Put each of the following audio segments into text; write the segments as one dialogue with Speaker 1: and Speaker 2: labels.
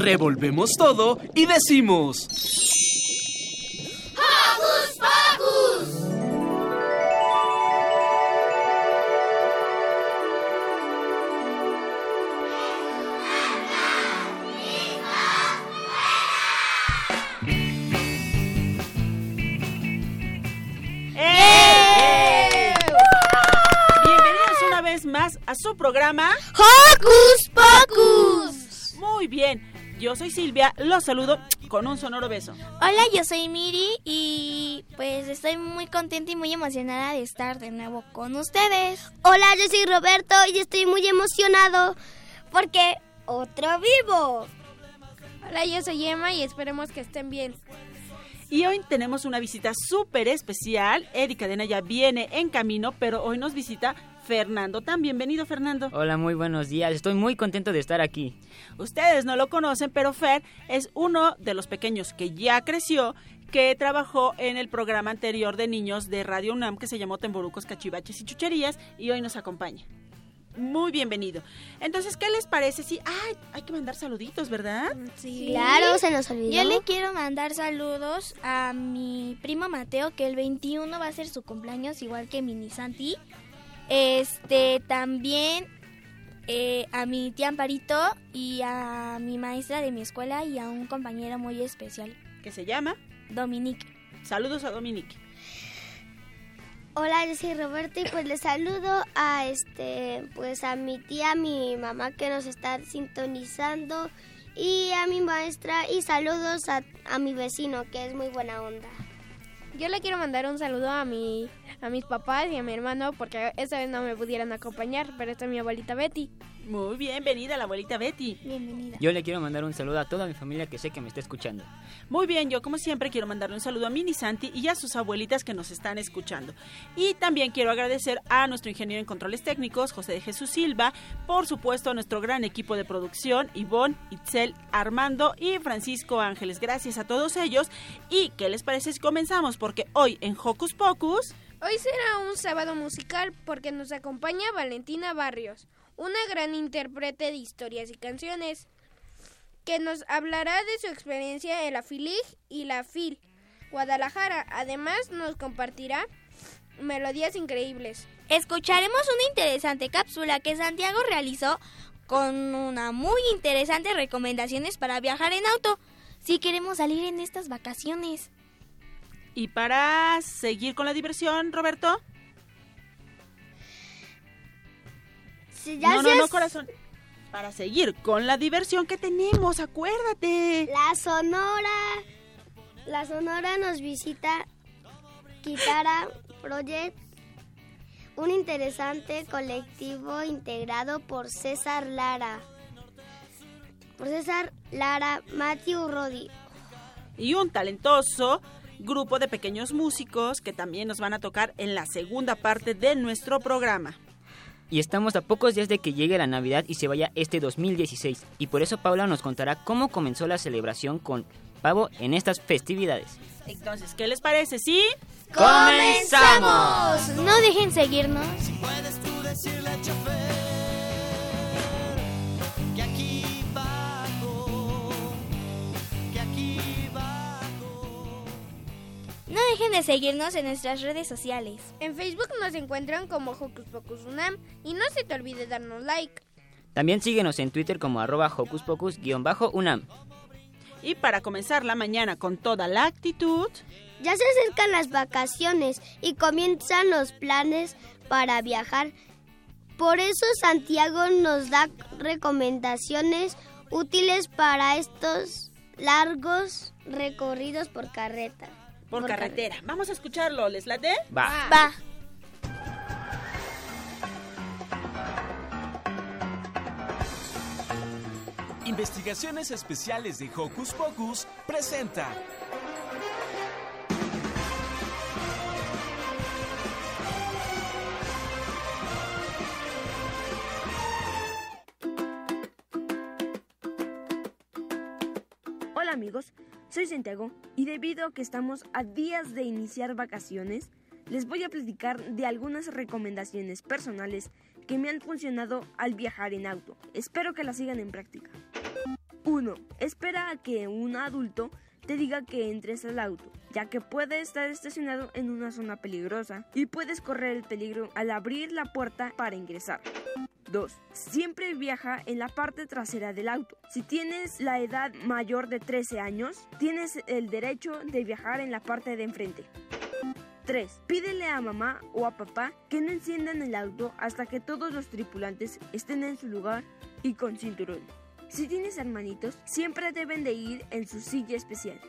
Speaker 1: Revolvemos todo y decimos...
Speaker 2: ¡Hocus Pocus!
Speaker 3: ¡Eh! Bienvenidos una vez más a su programa
Speaker 2: ¡Hocus Pocus!
Speaker 3: Muy bien, yo soy Silvia, los saludo con un sonoro beso.
Speaker 4: Hola, yo soy Miri y pues estoy muy contenta y muy emocionada de estar de nuevo con ustedes.
Speaker 5: Hola, yo soy Roberto y estoy muy emocionado porque otro vivo.
Speaker 6: Hola, yo soy Emma y esperemos que estén bien.
Speaker 3: Y hoy tenemos una visita súper especial. Erika Cadena ya viene en camino, pero hoy nos visita Fernando. Tan bienvenido, Fernando.
Speaker 7: Hola, muy buenos días. Estoy muy contento de estar aquí.
Speaker 3: Ustedes no lo conocen, pero Fer es uno de los pequeños que ya creció, que trabajó en el programa anterior de niños de Radio UNAM que se llamó Temborucos, Cachivaches y Chucherías y hoy nos acompaña. Muy bienvenido. Entonces, ¿qué les parece? Sí, ay, hay que mandar saluditos, ¿verdad?
Speaker 4: Sí.
Speaker 5: Claro, se nos olvidó.
Speaker 4: Yo le quiero mandar saludos a mi primo Mateo, que el 21 va a ser su cumpleaños, igual que Mini Santi. Este, también eh, a mi tía Amparito y a mi maestra de mi escuela y a un compañero muy especial.
Speaker 3: Que se llama
Speaker 4: Dominique.
Speaker 3: Saludos a Dominique.
Speaker 5: Hola, yo soy Roberto y pues les saludo a este, pues a mi tía, a mi mamá que nos está sintonizando y a mi maestra y saludos a, a mi vecino que es muy buena onda.
Speaker 6: Yo le quiero mandar un saludo a mi a mis papás y a mi hermano porque esta vez no me pudieran acompañar, pero está mi abuelita Betty.
Speaker 3: Muy bienvenida la abuelita Betty.
Speaker 4: Bienvenida.
Speaker 7: Yo le quiero mandar un saludo a toda mi familia que sé que me está escuchando.
Speaker 3: Muy bien, yo como siempre quiero mandarle un saludo a Mini Santi y a sus abuelitas que nos están escuchando. Y también quiero agradecer a nuestro ingeniero en controles técnicos, José de Jesús Silva, por supuesto a nuestro gran equipo de producción, Ivonne, Itzel, Armando y Francisco Ángeles. Gracias a todos ellos. ¿Y qué les parece si comenzamos? Porque hoy en Hocus Pocus...
Speaker 6: Hoy será un sábado musical porque nos acompaña Valentina Barrios, una gran intérprete de historias y canciones, que nos hablará de su experiencia en la FILIG y la FIL Guadalajara. Además, nos compartirá melodías increíbles.
Speaker 4: Escucharemos una interesante cápsula que Santiago realizó con una muy interesante recomendaciones para viajar en auto si queremos salir en estas vacaciones.
Speaker 3: Y para seguir con la diversión, Roberto. No, no, no, corazón. Para seguir con la diversión que tenemos, acuérdate.
Speaker 5: La Sonora. La Sonora nos visita Kitara Project, un interesante colectivo integrado por César Lara. Por César Lara, Matthew Rodi.
Speaker 3: Y un talentoso grupo de pequeños músicos que también nos van a tocar en la segunda parte de nuestro programa.
Speaker 7: Y estamos a pocos días de que llegue la Navidad y se vaya este 2016. Y por eso Paula nos contará cómo comenzó la celebración con pavo en estas festividades.
Speaker 3: Entonces, ¿qué les parece? ¿Sí?
Speaker 7: ¡Comenzamos!
Speaker 4: No dejen seguirnos. No dejen de seguirnos en nuestras redes sociales.
Speaker 6: En Facebook nos encuentran como Hocus Pocus Unam y no se te olvide darnos like.
Speaker 7: También síguenos en Twitter como arroba hocus pocus-unam.
Speaker 3: Y para comenzar la mañana con toda la actitud,
Speaker 5: Ya se acercan las vacaciones y comienzan los planes para viajar. Por eso Santiago nos da recomendaciones útiles para estos largos recorridos por carreta.
Speaker 3: Por carretera. Vamos a escucharlo, ¿les late?
Speaker 7: Va.
Speaker 4: Va.
Speaker 1: Investigaciones Especiales de Hocus Pocus presenta.
Speaker 8: Hola amigos, soy Santiago y debido a que estamos a días de iniciar vacaciones, les voy a platicar de algunas recomendaciones personales que me han funcionado al viajar en auto. Espero que las sigan en práctica. 1. Espera a que un adulto te diga que entres al auto, ya que puede estar estacionado en una zona peligrosa y puedes correr el peligro al abrir la puerta para ingresar. 2. Siempre viaja en la parte trasera del auto. Si tienes la edad mayor de 13 años, tienes el derecho de viajar en la parte de enfrente. 3. Pídele a mamá o a papá que no enciendan el auto hasta que todos los tripulantes estén en su lugar y con cinturón. Si tienes hermanitos, siempre deben de ir en su silla especial.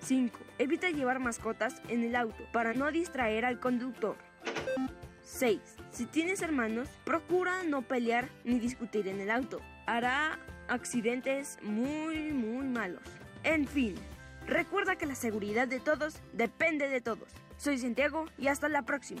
Speaker 8: 5. Evita llevar mascotas en el auto para no distraer al conductor. 6. Si tienes hermanos, procura no pelear ni discutir en el auto. Hará accidentes muy, muy malos. En fin, recuerda que la seguridad de todos depende de todos. Soy Santiago y hasta la próxima.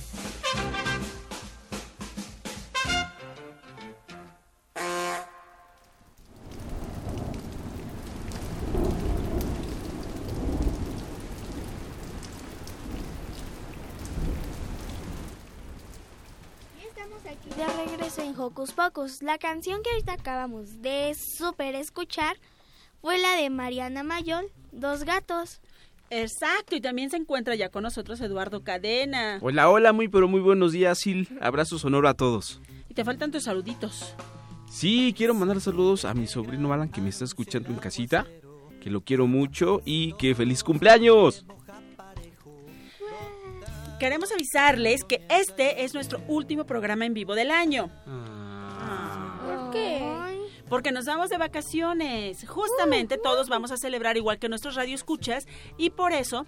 Speaker 4: Hocus Pocus. La canción que ahorita acabamos de super escuchar fue la de Mariana Mayol, Dos Gatos.
Speaker 3: Exacto, y también se encuentra ya con nosotros Eduardo Cadena.
Speaker 9: Hola, hola, muy pero muy buenos días, Sil. Abrazo sonoro a todos.
Speaker 3: Y te faltan tus saluditos.
Speaker 9: Sí, quiero mandar saludos a mi sobrino Alan que me está escuchando en casita, que lo quiero mucho y que feliz cumpleaños.
Speaker 3: Queremos avisarles que este es nuestro último programa en vivo del año.
Speaker 6: ¿Por qué?
Speaker 3: Porque nos vamos de vacaciones. Justamente todos vamos a celebrar igual que nuestros radioescuchas y por eso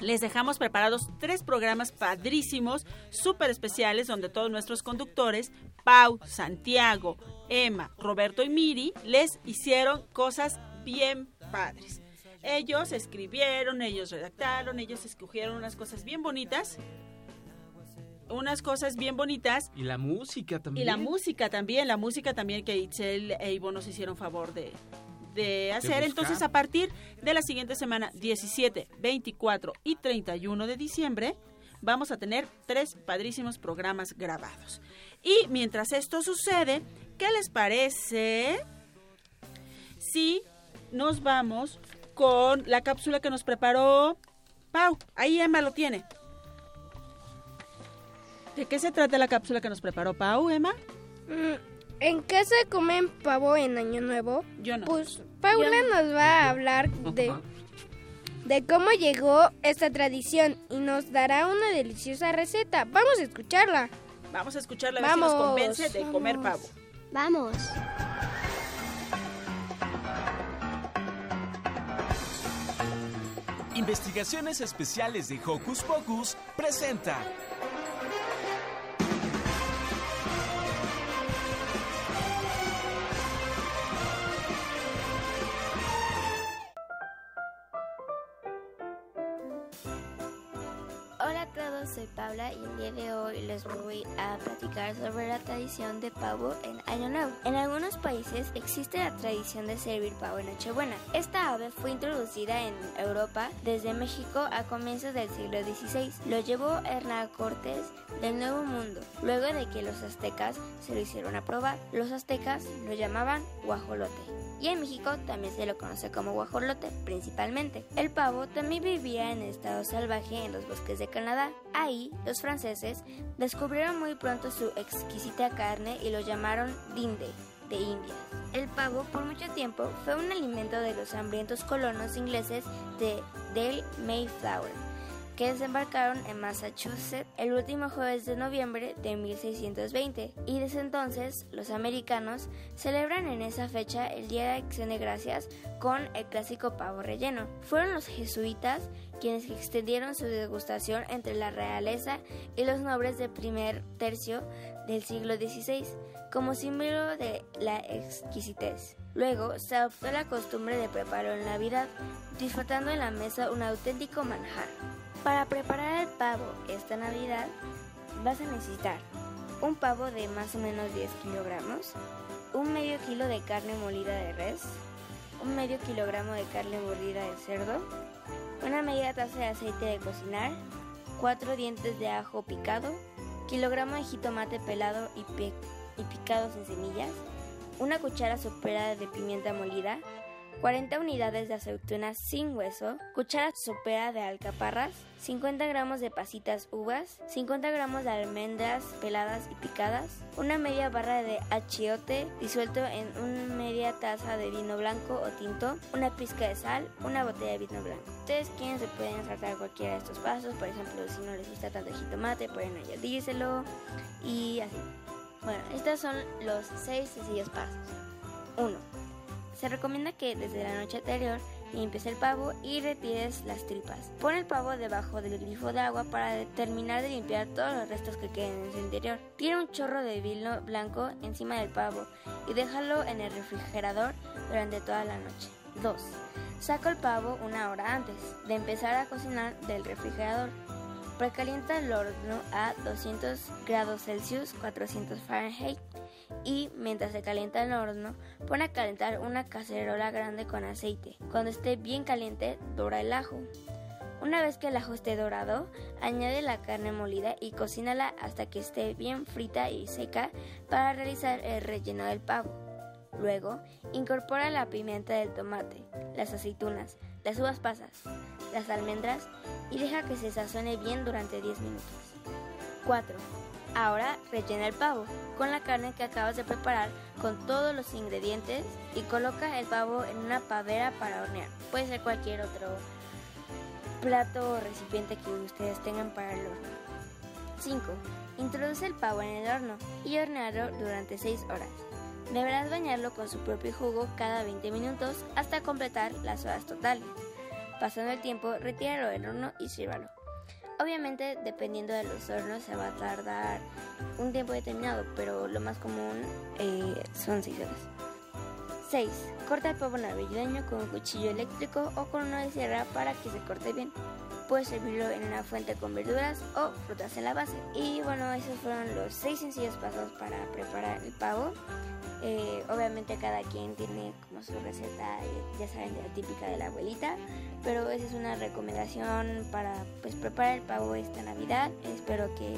Speaker 3: les dejamos preparados tres programas padrísimos, súper especiales, donde todos nuestros conductores, Pau, Santiago, Emma, Roberto y Miri, les hicieron cosas bien padres. Ellos escribieron, ellos redactaron, ellos escogieron unas cosas bien bonitas. Unas cosas bien bonitas.
Speaker 9: Y la música
Speaker 3: Y
Speaker 9: también.
Speaker 3: la música también, la música también que Itzel e Ivo nos hicieron favor de, de hacer. Entonces, a partir de la siguiente semana, 17, 24 y 31 de diciembre, vamos a tener tres padrísimos programas grabados. Y mientras esto sucede, ¿qué les parece si nos vamos con la cápsula que nos preparó Pau? Ahí Emma lo tiene. ¿De qué se trata la cápsula que nos preparó Pau, Emma?
Speaker 6: Mm, ¿En casa comen pavo en Año Nuevo?
Speaker 3: Yo no.
Speaker 6: Pues Paula nos va a hablar de, de cómo llegó esta tradición y nos dará una deliciosa receta. Vamos a escucharla.
Speaker 3: Vamos a escucharla a ver si nos
Speaker 6: Vamos,
Speaker 3: convence de comer
Speaker 6: vamos.
Speaker 3: pavo.
Speaker 5: Vamos.
Speaker 1: Investigaciones Especiales de Hocus Pocus presenta
Speaker 10: soy Paula y el día de hoy les voy a platicar sobre la tradición de pavo en Año Nuevo. En algunos países existe la tradición de servir pavo en Nochebuena. Esta ave fue introducida en Europa desde México a comienzos del siglo XVI. Lo llevó Hernán Cortés del Nuevo Mundo. Luego de que los aztecas se lo hicieron a probar, los aztecas lo llamaban guajolote y en México también se lo conoce como guajolote principalmente. El pavo también vivía en estado salvaje en los bosques de Canadá. Ahí, los franceses descubrieron muy pronto su exquisita carne y lo llamaron dinde de India. El pavo por mucho tiempo fue un alimento de los hambrientos colonos ingleses de del Mayflower que desembarcaron en Massachusetts el último jueves de noviembre de 1620 y desde entonces los americanos celebran en esa fecha el Día de Acción de Gracias con el clásico pavo relleno. Fueron los jesuitas quienes extendieron su degustación entre la realeza y los nobles del primer tercio del siglo XVI como símbolo de la exquisitez. Luego se adoptó la costumbre de prepararlo en Navidad, disfrutando en la mesa un auténtico manjar. Para preparar el pavo esta Navidad vas a necesitar un pavo de más o menos 10 kilogramos, un medio kilo de carne molida de res, un medio kilogramo de carne molida de cerdo, una media taza de aceite de cocinar, cuatro dientes de ajo picado, kilogramo de jitomate pelado y, pi- y picado sin semillas, una cuchara sopera de pimienta molida, 40 unidades de aceitunas sin hueso, cuchara sopera de alcaparras, 50 gramos de pasitas uvas, 50 gramos de almendras peladas y picadas, una media barra de achiote disuelto en una media taza de vino blanco o tinto, una pizca de sal, una botella de vino blanco. Ustedes quieren se pueden tratar cualquiera de estos pasos, por ejemplo, si no les gusta tanto jitomate, pueden añadírselo y así. Bueno, estos son los 6 sencillos pasos. 1. Se recomienda que desde la noche anterior limpies el pavo y retires las tripas. Pon el pavo debajo del grifo de agua para terminar de limpiar todos los restos que queden en su interior. Tira un chorro de vino blanco encima del pavo y déjalo en el refrigerador durante toda la noche. 2. Saca el pavo una hora antes de empezar a cocinar del refrigerador. Precalienta el horno a 200 grados Celsius, 400 Fahrenheit y mientras se calienta el horno, pone a calentar una cacerola grande con aceite. Cuando esté bien caliente, dora el ajo. Una vez que el ajo esté dorado, añade la carne molida y cocínala hasta que esté bien frita y seca para realizar el relleno del pavo. Luego, incorpora la pimienta del tomate, las aceitunas, las uvas pasas, las almendras y deja que se sazone bien durante 10 minutos. 4. Ahora rellena el pavo con la carne que acabas de preparar con todos los ingredientes y coloca el pavo en una pavera para hornear. Puede ser cualquier otro plato o recipiente que ustedes tengan para el horno. 5. Introduce el pavo en el horno y hornearlo durante 6 horas. Deberás bañarlo con su propio jugo cada 20 minutos hasta completar las horas totales. Pasando el tiempo, retíralo del horno y sírvalo. Obviamente, dependiendo de los hornos, se va a tardar un tiempo determinado, pero lo más común eh, son 6 horas. 6. Corta el pavo navideño con un cuchillo eléctrico o con una sierra para que se corte bien. Puedes servirlo en una fuente con verduras o frutas en la base. Y bueno, esos fueron los 6 sencillos pasos para preparar el pavo. Eh, obviamente cada quien tiene como su receta, eh, ya saben, la típica de la abuelita, pero esa es una recomendación para pues preparar el pavo esta Navidad. Espero que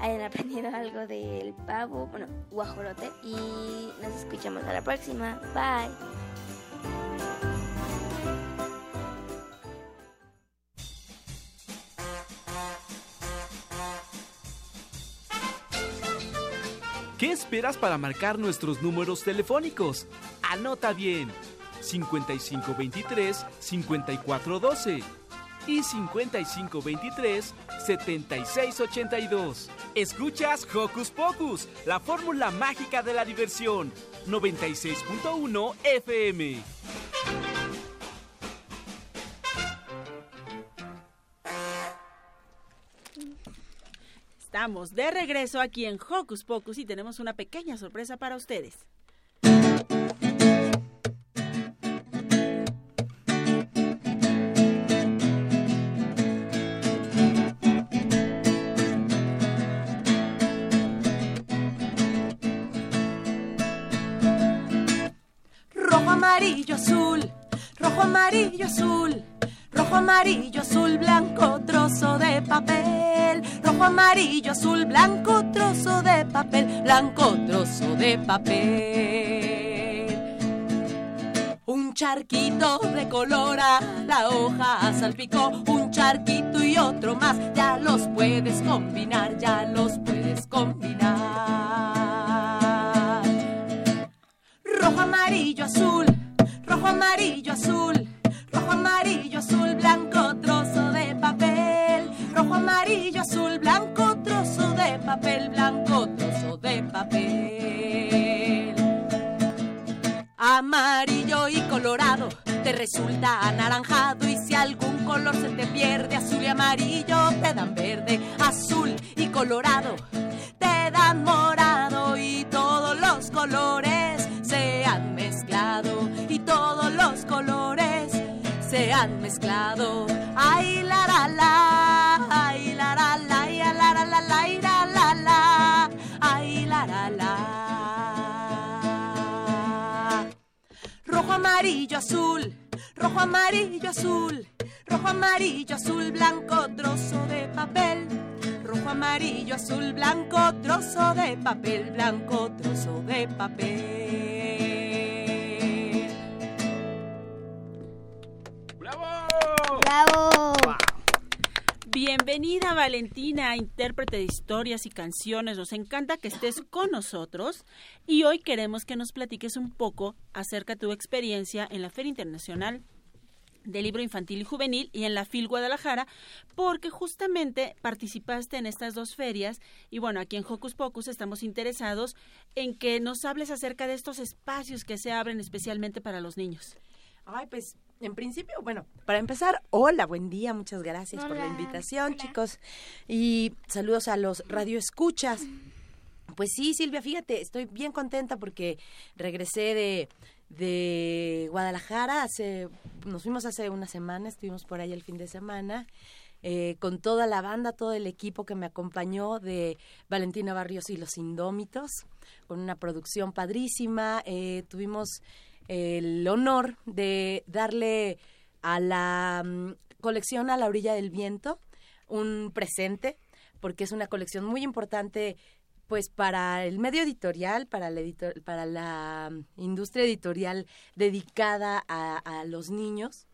Speaker 10: hayan aprendido algo del pavo, bueno, guajolote y nos escuchamos a la próxima. Bye.
Speaker 9: Esperas para marcar nuestros números telefónicos? Anota bien. 5523-5412 y 5523-7682. Escuchas Hocus Pocus, la fórmula mágica de la diversión. 96.1 FM.
Speaker 3: Estamos de regreso aquí en Hocus Pocus y tenemos una pequeña sorpresa para ustedes.
Speaker 11: Rojo, amarillo, azul, rojo, amarillo, azul, rojo, amarillo, azul, blanco, trozo de papel, rojo, amarillo, azul, blanco, trozo de papel, blanco, trozo de papel. Un charquito de color a la hoja salpicó, un charquito y otro más, ya los puedes combinar, ya los puedes combinar. Rojo, amarillo, azul, rojo, amarillo, azul, rojo, amarillo, azul, blanco, trozo de papel, rojo, amarillo, azul, blanco, trozo de papel, blanco, trozo de papel. Amarillo y colorado te resulta anaranjado. Y si algún color se te pierde, azul y amarillo te dan verde, azul y colorado te dan morado. Y todos los colores se han mezclado y todos los colores se han mezclado. Ay la la la, ay la la la, ay la la la la, ay la la la, ay la la la. Rojo, amarillo, azul, rojo, amarillo, azul, rojo, amarillo, azul, blanco, trozo de papel. Rojo, amarillo, azul, blanco, trozo de papel, blanco, trozo de papel.
Speaker 5: ¡Bravo!
Speaker 3: Bienvenida Valentina, intérprete de historias y canciones. Nos encanta que estés con nosotros y hoy queremos que nos platiques un poco acerca de tu experiencia en la Feria Internacional del Libro Infantil y Juvenil y en la FIL Guadalajara, porque justamente participaste en estas dos ferias y bueno, aquí en Hocus Pocus estamos interesados en que nos hables acerca de estos espacios que se abren especialmente para los niños.
Speaker 12: Ay, pues en principio, bueno, para empezar, hola, buen día, muchas gracias por la
Speaker 13: Hola,
Speaker 12: invitación, chicos. Y saludos a los radioescuchas. Pues sí, Silvia, fíjate, estoy bien contenta porque regresé de, de Guadalajara, hace, nos fuimos hace una semana, estuvimos por ahí el fin de semana. eh, con toda la banda, todo el equipo que me acompañó de Valentina Barrios y los Indómitos, con una producción padrísima. eh, tuvimos el honor de darle a la mm, colección A la orilla del viento un presente, porque es una colección muy importante pues para el medio editorial, para la, editor- para la mm, industria editorial dedicada a, los niños.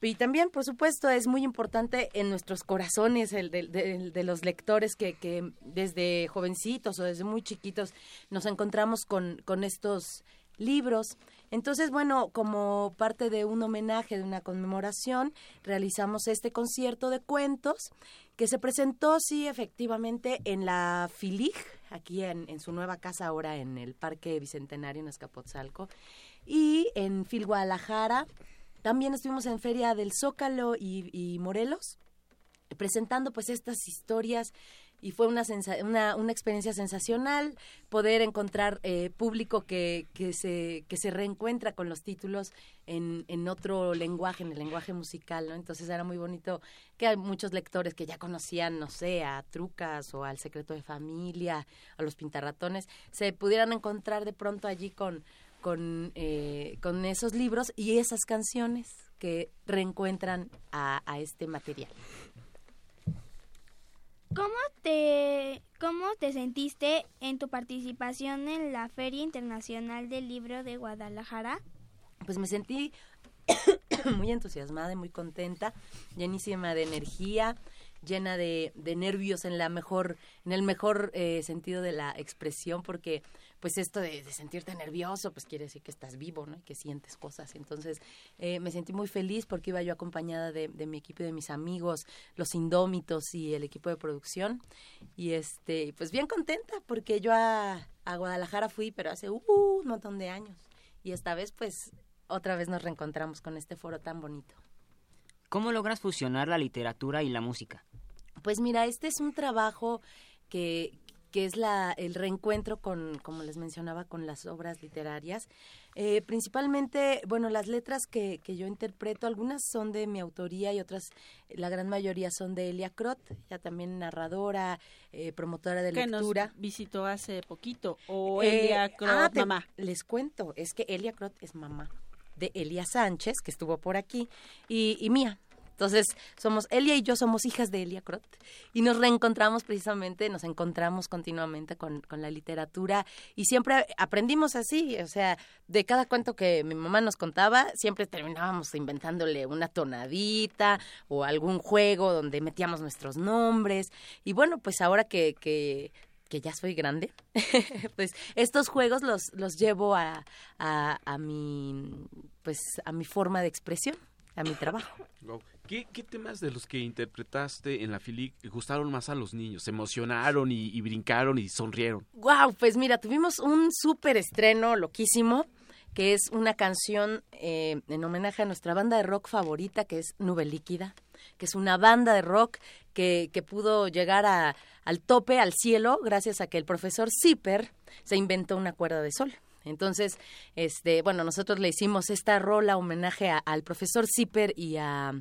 Speaker 12: Y también, por supuesto, es muy importante en nuestros corazones el de, los lectores que, desde jovencitos o desde muy chiquitos nos encontramos con, con estos libros. Entonces, bueno, como parte de un homenaje, de una conmemoración, realizamos este concierto de cuentos que se presentó, sí, efectivamente, en la FILIG, aquí en, en su nueva casa ahora en el Parque Bicentenario en Escapotzalco, y en FIL Guadalajara. También estuvimos en Feria del Zócalo y, y Morelos, presentando pues estas historias
Speaker 11: y fue una, una, una experiencia sensacional poder encontrar eh, público que, que, se, que se reencuentra con los títulos en, en otro lenguaje, en el lenguaje musical, ¿no? Entonces era muy bonito que hay muchos lectores que ya conocían, no sé, a Trucas o al Secreto de Familia, a los Pintarratones, se pudieran encontrar de pronto allí con, con, eh, con esos libros y esas canciones que reencuentran a, a este material.
Speaker 4: ¿Cómo te, ¿Cómo te sentiste en tu participación en la Feria Internacional del Libro de Guadalajara?
Speaker 11: pues me sentí muy entusiasmada y muy contenta, llenísima de energía, llena de, de nervios en la mejor, en el mejor eh, sentido de la expresión, porque pues esto de, sentirte nervioso, pues quiere decir que estás vivo, ¿no? Y que sientes cosas. Entonces eh, me sentí muy feliz porque iba yo acompañada de, de mi equipo y de mis amigos, los indómitos y el equipo de producción. Y este, pues bien contenta porque yo a, a Guadalajara fui, pero hace uh, un montón de años. Y esta vez pues otra vez nos reencontramos con este foro tan bonito.
Speaker 7: ¿Cómo logras fusionar la literatura y la música?
Speaker 11: Pues mira, este es un trabajo que, que es la, el reencuentro con, como les mencionaba, con las obras literarias. Eh, principalmente, bueno, las letras que, que yo interpreto, algunas son de mi autoría y otras, la gran mayoría son de Elia Crot, ya también narradora, eh, promotora de
Speaker 3: que nos
Speaker 11: lectura.
Speaker 3: visitó hace poquito. O
Speaker 11: Eh,
Speaker 3: Elia Crot,
Speaker 11: ah, te-
Speaker 3: mamá.
Speaker 11: Les cuento, es que Elia Crot es mamá de Elia Sánchez, que estuvo por aquí, y, y mía. Entonces, somos, Elia y yo somos hijas de Elia Crot y nos reencontramos precisamente, nos encontramos continuamente con, con la literatura. Y siempre aprendimos así, o sea, de cada cuento que mi mamá nos contaba, siempre terminábamos inventándole una tonadita o algún juego donde metíamos nuestros nombres. Y bueno, pues ahora que, que que ya soy grande, pues estos juegos los, los llevo a, a, a mi pues a mi forma de expresión, a mi trabajo.
Speaker 9: ¿Qué, temas de los que interpretaste en la FILIC gustaron más a los niños? ¿Se emocionaron y, brincaron y sonrieron?
Speaker 11: Wow, pues mira, tuvimos un súper estreno loquísimo, que es una canción eh, en homenaje a nuestra banda de rock favorita, que es Nube Líquida, que es una banda de rock que, pudo llegar a, al tope, al cielo, gracias a que el profesor Zipper se inventó una cuerda de sol. Entonces, este, bueno, nosotros le hicimos esta rola homenaje al profesor Zipper y a,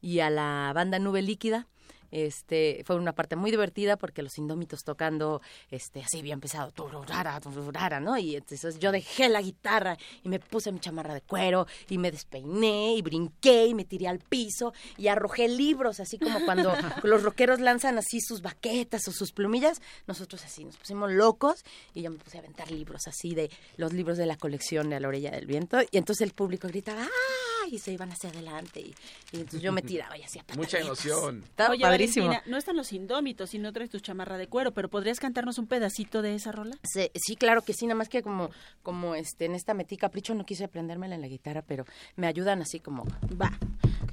Speaker 11: y a la banda Nube Líquida. Este, fue una parte muy divertida porque los indómitos tocando este así bien pesado, tururara, tururara, ¿no? Y entonces yo dejé la guitarra y me puse mi chamarra de cuero y me despeiné y brinqué y me tiré al piso y arrojé libros, así como cuando los rockeros lanzan así sus baquetas o sus plumillas, nosotros así nos pusimos locos y yo me puse a aventar libros así de los libros de la colección de A la orilla del viento y entonces el público gritaba ¡ah! y se iban hacia adelante y, y entonces yo me tiraba y hacía
Speaker 9: Mucha emoción.
Speaker 11: Estaba
Speaker 3: Oye,
Speaker 11: padrísimo.
Speaker 3: Valentina, no están los indómitos y no traes tu chamarra de cuero, pero ¿podrías cantarnos un pedacito de esa rola?
Speaker 11: Sí, sí, claro que sí, nada más que como, como este, en esta metí capricho no quise aprendérmela en la guitarra, pero me ayudan así como, va,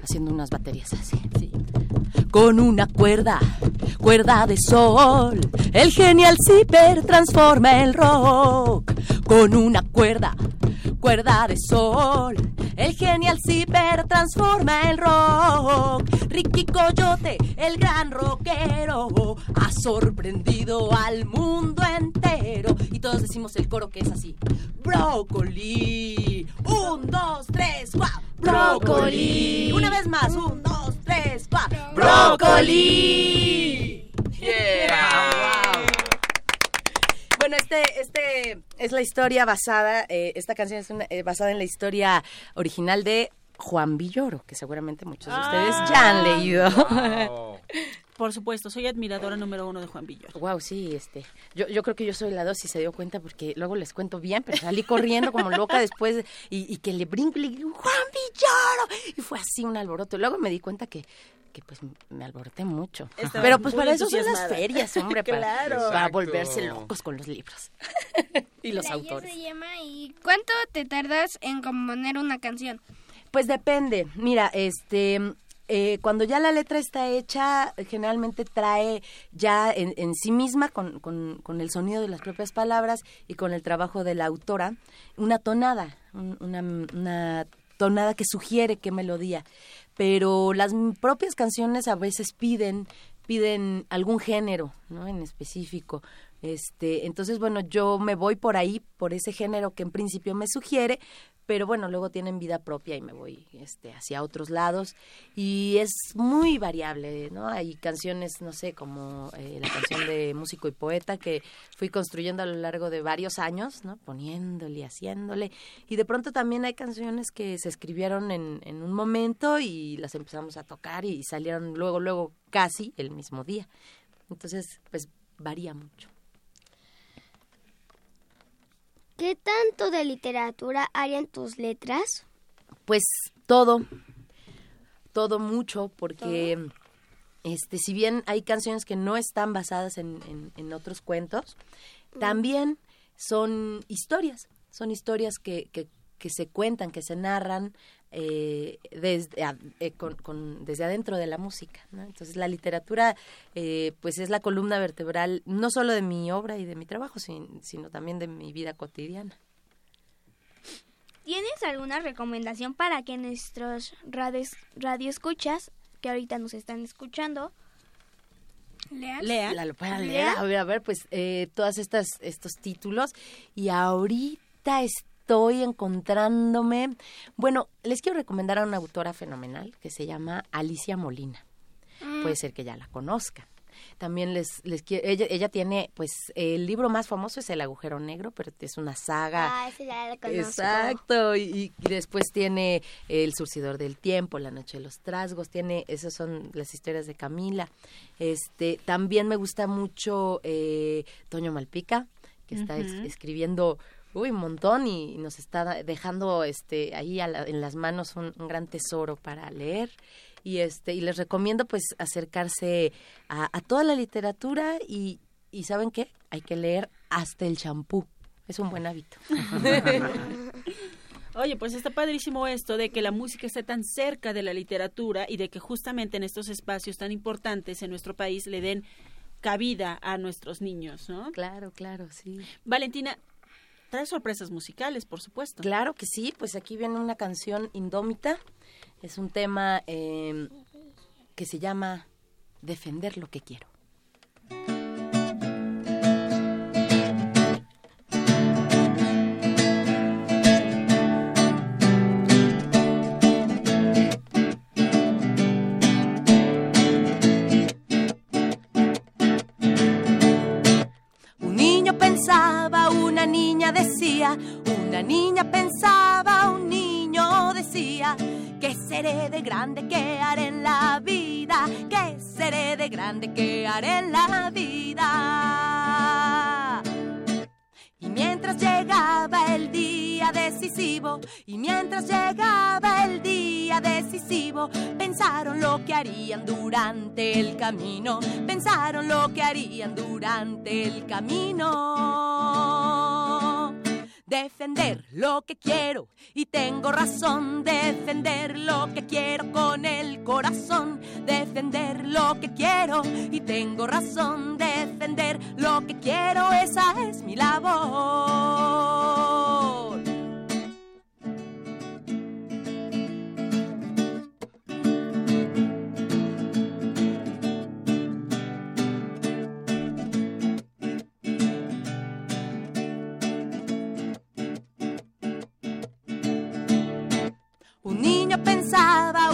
Speaker 11: haciendo unas baterías así, sí. Con una cuerda, cuerda de sol, el genial Zipper transforma el rock. Con una cuerda, cuerda de sol, el genial Zipper transforma el rock. Ricky Coyote, el gran rockero, ha sorprendido al mundo entero. Y todos decimos el coro que es así. Brócoli. Un, dos, tres, cuatro. Brócoli. Una vez más. Un, dos, tres, cuatro. Brócoli. Bueno, este, este es la historia basada, eh, esta canción es una- eh, basada en la historia original de Juan Villoro, que seguramente muchos de ustedes ya han leído.
Speaker 3: Por supuesto, soy admiradora número uno de Juan Villoro.
Speaker 11: Wow, sí, este, yo, yo creo que yo soy la dos y se dio cuenta porque luego les cuento bien, pero salí corriendo como loca después y, y que le brinco y le digo, Juan Villoro, y fue así un alboroto. Y luego me di cuenta que, que pues me alboroté mucho. Pero pues para eso son las ferias, hombre, para,
Speaker 3: Claro.
Speaker 11: para
Speaker 3: Exacto.
Speaker 11: volverse locos con los libros y los
Speaker 6: Mira,
Speaker 11: autores.
Speaker 6: se llama y ¿cuánto te tardas en componer una canción?
Speaker 11: Pues depende. Mira, este, eh, cuando ya la letra está hecha, generalmente trae ya en, en sí misma, con, con- con el sonido de las propias palabras y con el trabajo de la autora, una tonada, un- una, una tonada que sugiere qué melodía. Pero las propias canciones a veces piden piden algún género, ¿no? En específico. Este, entonces, bueno, yo me voy por ahí, por ese género que en principio me sugiere, pero bueno, luego tienen vida propia y me voy este, hacia otros lados y es muy variable, ¿no? Hay canciones, no sé, como eh, la canción de Músico y Poeta que fui construyendo a lo largo de varios años, ¿no? Poniéndole haciéndole y de pronto también hay canciones que se escribieron en, en un momento y las empezamos a tocar y salieron luego, luego casi el mismo día. Entonces, pues varía mucho.
Speaker 5: ¿Qué tanto de literatura hay en tus letras?
Speaker 11: Pues todo, todo mucho, porque este, si bien hay canciones que no están basadas en, en- en otros cuentos, también son historias, son historias que, que, que se cuentan, que se narran eh, desde, a- eh, con- con- desde adentro de la música. ¿no? Entonces la literatura eh, pues es la columna vertebral no solo de mi obra y de mi trabajo, sin- sino también de mi vida cotidiana.
Speaker 4: ¿Tienes alguna recomendación para que nuestros radios, radioescuchas, que ahorita nos están escuchando,
Speaker 11: La lo puedan leer. A ver, a ver, pues eh, todas estas estos títulos y ahorita estoy encontrándome. Bueno, les quiero recomendar a una autora fenomenal que se llama Alicia Molina. Puede ser que ya la conozcan. También les, les quiero, ella, ella tiene, pues, el libro más famoso es El agujero negro, pero es una saga.
Speaker 5: Ah, ese ya lo conozco.
Speaker 11: Exacto, y, y después tiene El surcidor del tiempo, La noche de los trasgos, tiene, esas son las historias de Camila. Este, también me gusta mucho eh, Toño Malpica, que está es- escribiendo uy, un montón y nos está dejando este ahí a la- en las manos un, un gran tesoro para leer. Y este, y les recomiendo pues acercarse a, a toda la literatura y, y ¿saben qué? Hay que leer hasta el champú. Es un buen hábito.
Speaker 3: Oye, pues está padrísimo esto de que la música esté tan cerca de la literatura y de que justamente en estos espacios tan importantes en nuestro país le den cabida a nuestros niños, ¿no?
Speaker 11: Claro, claro, sí.
Speaker 3: Valentina, trae sorpresas musicales, por supuesto.
Speaker 11: Claro que sí, pues aquí viene una canción indómita. Es un tema eh, que se llama Defender lo que quiero. Una niña pensaba, un niño decía, que seré de grande, que haré en la vida, que seré de grande, que haré en la vida. Y mientras llegaba el día decisivo, y mientras llegaba el día decisivo, pensaron lo que harían durante el camino, pensaron lo que harían durante el camino. Defender lo que quiero. Y tengo razón, defender lo que quiero con el corazón, defender lo que quiero. Y tengo razón, defender lo que quiero, esa es mi labor.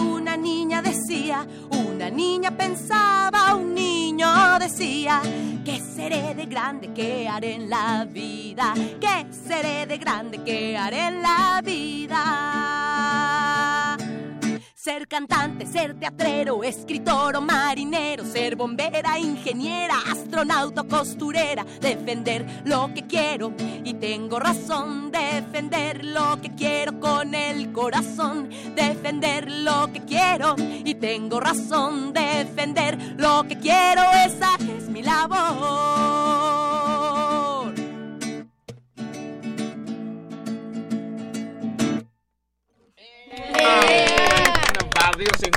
Speaker 11: Una niña decía, una niña pensaba, un niño decía, que seré de grande, que haré en la vida, que seré de grande, que haré en la vida. Ser cantante, ser teatrero, escritor o marinero, ser bombera, ingeniera, astronauta costurera, defender lo que quiero. Y tengo razón, defender lo que quiero con el corazón, defender lo que quiero. Y tengo razón, defender lo que quiero, esa es mi labor.
Speaker 9: En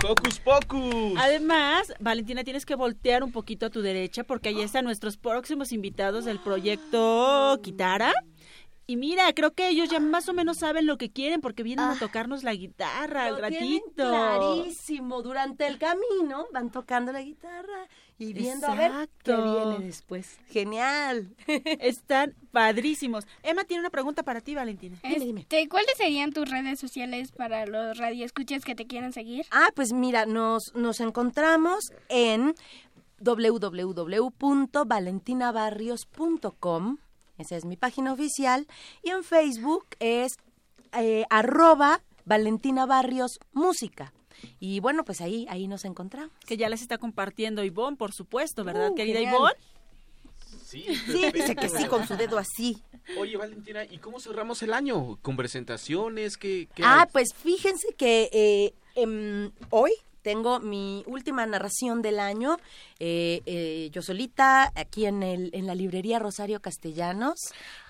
Speaker 9: Pocus.
Speaker 3: Además, Valentina, tienes que voltear un poquito a tu derecha porque ahí están nuestros próximos invitados del proyecto Kitara. Y mira, creo que ellos ya más o menos saben lo que quieren porque vienen a tocarnos la guitarra al ratito.
Speaker 11: Clarísimo, durante el camino van tocando la guitarra y viendo a ver qué viene después. Genial.
Speaker 3: Están padrísimos. Emma tiene una pregunta para ti, Valentina.
Speaker 14: Este, ¿Cuáles serían tus redes sociales para los radioescuchas que te quieran seguir?
Speaker 11: Ah, pues mira, nos, nos encontramos en www.valentinabarrios.com. Esa es mi página oficial. Y en Facebook es eh, arroba Valentina Barrios Música. Y bueno, pues ahí, ahí nos encontramos.
Speaker 3: Que ya les está compartiendo Ivonne, por supuesto, ¿verdad,
Speaker 11: Uh,
Speaker 3: querida
Speaker 11: genial.
Speaker 3: Ivonne?
Speaker 9: Sí,
Speaker 11: Sí, dice que sí, con su dedo así.
Speaker 9: Oye, Valentina, ¿y cómo cerramos el año? ¿Con presentaciones? ¿Qué, qué
Speaker 11: Ah,
Speaker 9: hay?
Speaker 11: pues fíjense que eh, em, hoy tengo mi última narración del año, eh, eh, yo solita, aquí en, el, en la librería Rosario Castellanos,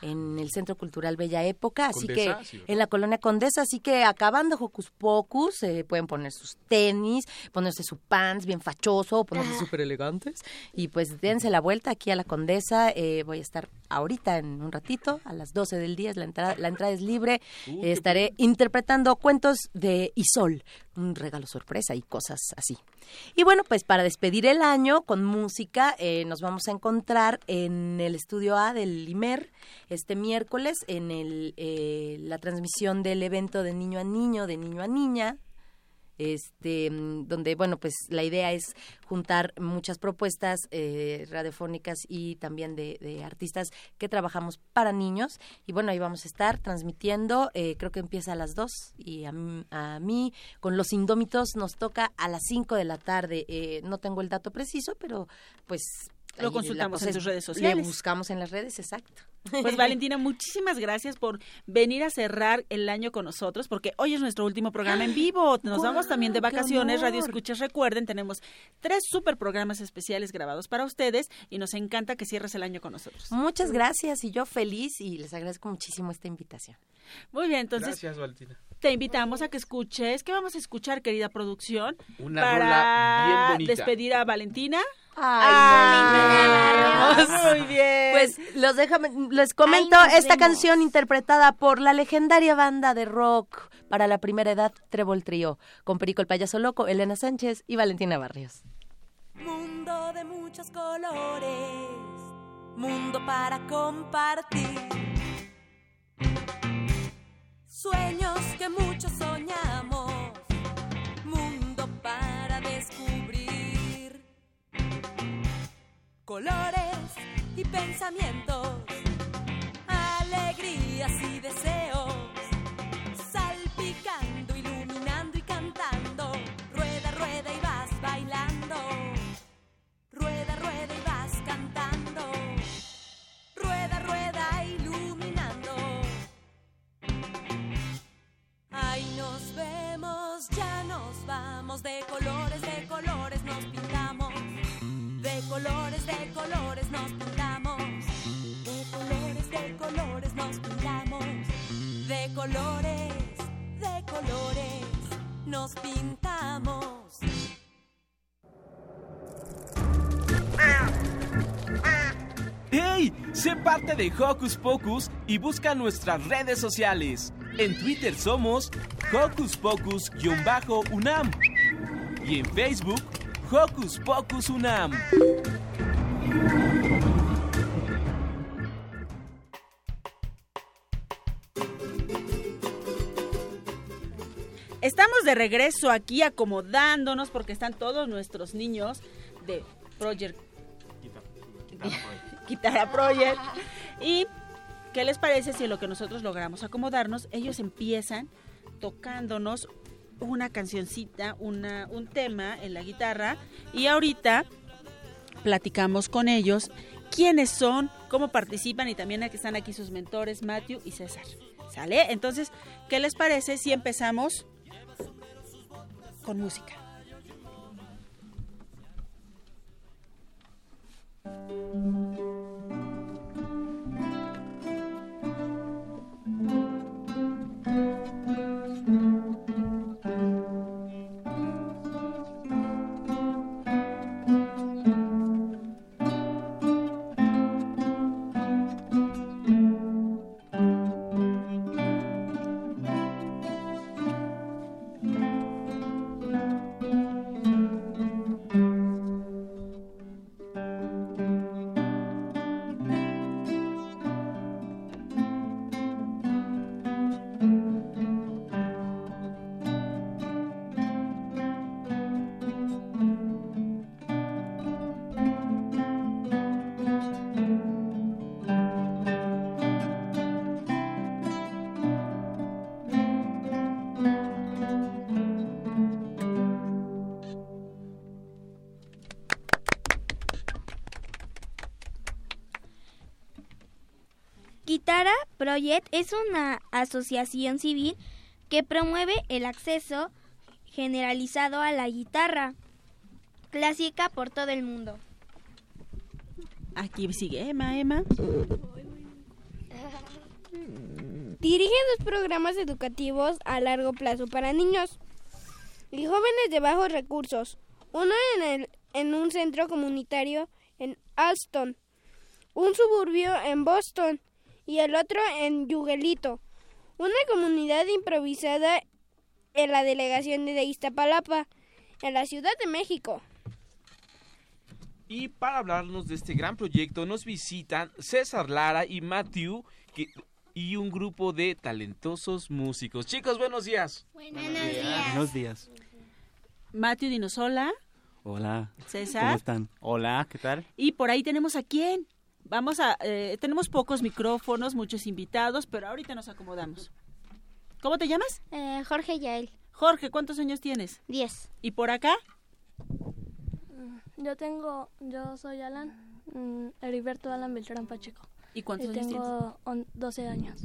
Speaker 11: en el Centro Cultural Bella Época, así
Speaker 9: Condesa,
Speaker 11: que en la colonia Condesa, así que acabando Hocus Pocus, eh, pueden poner sus tenis, ponerse su pants bien fachoso, ponerse súper elegantes, y pues dense la vuelta aquí a la Condesa, eh, voy a estar ahorita en un ratito, a las 12 del día, la entrada, la entrada es libre,
Speaker 9: Uh,
Speaker 11: estaré interpretando cuentos de Isol, un regalo sorpresa y cosas así. Y bueno, pues para despedir el año con música, eh, nos vamos a encontrar en el estudio A del Limer este miércoles en el, eh, la transmisión del evento de niño a niño, de niño a niña, este mm, donde bueno pues la idea es juntar muchas propuestas eh, radiofónicas y también de, de artistas que trabajamos para niños. Y bueno ahí vamos a estar transmitiendo eh, creo que empieza a las 2 y a, a mí con los indómitos. Nos toca a las 5 de la tarde. Eh, no tengo el dato preciso pero pues
Speaker 3: Lo consultamos en tus redes
Speaker 11: le
Speaker 3: sociales.
Speaker 11: buscamos en las redes exacto
Speaker 3: Pues Valentina, muchísimas gracias por venir a cerrar el año con nosotros, porque hoy es nuestro último programa en vivo. Nos vamos también de
Speaker 11: ¡Guau, qué
Speaker 3: vacaciones, Radio! Escuchas. Recuerden, tenemos tres super programas especiales grabados para ustedes y nos encanta que cierres el año con nosotros.
Speaker 11: muchas gracias y yo feliz y les agradezco muchísimo esta invitación
Speaker 3: Muy bien, entonces
Speaker 9: Gracias, Valentina.
Speaker 3: te invitamos a que escuches. ¿Qué vamos a escuchar, querida producción?
Speaker 9: Una
Speaker 3: para
Speaker 9: bien bonita.
Speaker 3: despedir a Valentina.
Speaker 11: Ay,
Speaker 3: Muy bien.
Speaker 11: Pues los déjame, les comento esta
Speaker 5: vemos.
Speaker 11: canción interpretada por la legendaria banda de rock para la primera edad Trébol Trío, con Perico el Payaso Loco, Elena Sánchez y Valentina Barrios.
Speaker 15: Mundo de muchos colores, mundo para compartir. Sueños que muchos soñamos, mundo para descubrir. Colores y pensamientos, alegrías y deseos, salpicando, iluminando y cantando. Rueda, rueda y vas bailando. Rueda, rueda y vas cantando. Rueda, rueda iluminando. Ahí nos vemos, ya nos vamos. De colores, de colores nos pintamos. De colores, de colores nos pintamos. Colores, de colores nos pintamos.
Speaker 1: ¡Hey! Sé parte de Hocus Pocus y busca nuestras redes sociales. En Twitter somos Hocus Pocus-UNAM y en Facebook Hocus Pocus UNAM.
Speaker 3: De regreso aquí acomodándonos porque están todos nuestros niños de Project Guitarra Project. ¿Y qué les parece si en lo que nosotros logramos acomodarnos, ellos empiezan tocándonos una cancioncita, una, un tema en la guitarra y ahorita platicamos con ellos quiénes son, cómo participan y también aquí están aquí sus mentores Matthew y César. ¿Sale? Entonces, ¿qué les parece si empezamos con música?
Speaker 4: Guitarra Project es una asociación civil que promueve el acceso generalizado a la guitarra clásica por todo el mundo.
Speaker 3: Aquí sigue Emma, Emma.
Speaker 6: Dirige dos programas educativos a largo plazo para niños y jóvenes de bajos recursos. Uno en, el, en un centro comunitario en Alston, un suburbio en Boston y el otro en Yugelito, una comunidad improvisada en la delegación de Iztapalapa, en la Ciudad de México.
Speaker 9: Y para hablarnos de este gran proyecto nos visitan César Lara y Matthew que- y un grupo de talentosos músicos. Chicos, buenos días.
Speaker 4: Buenos
Speaker 16: Buenos días.
Speaker 3: Matthew Dinosola.
Speaker 16: Hola.
Speaker 3: César.
Speaker 16: ¿Cómo están? Hola, ¿qué tal?
Speaker 3: Y por ahí tenemos a quién. Vamos a, eh, tenemos pocos micrófonos, muchos invitados, pero ahorita nos acomodamos. ¿Cómo te llamas?
Speaker 4: Eh, Jorge Yael.
Speaker 3: Jorge, ¿cuántos años tienes?
Speaker 4: Diez.
Speaker 3: ¿Y por acá?
Speaker 17: Yo tengo, yo soy Alan, mm, Heriberto Alan Beltrán Pacheco.
Speaker 3: ¿Y cuántos
Speaker 17: y
Speaker 3: años
Speaker 17: tengo on- 12 años.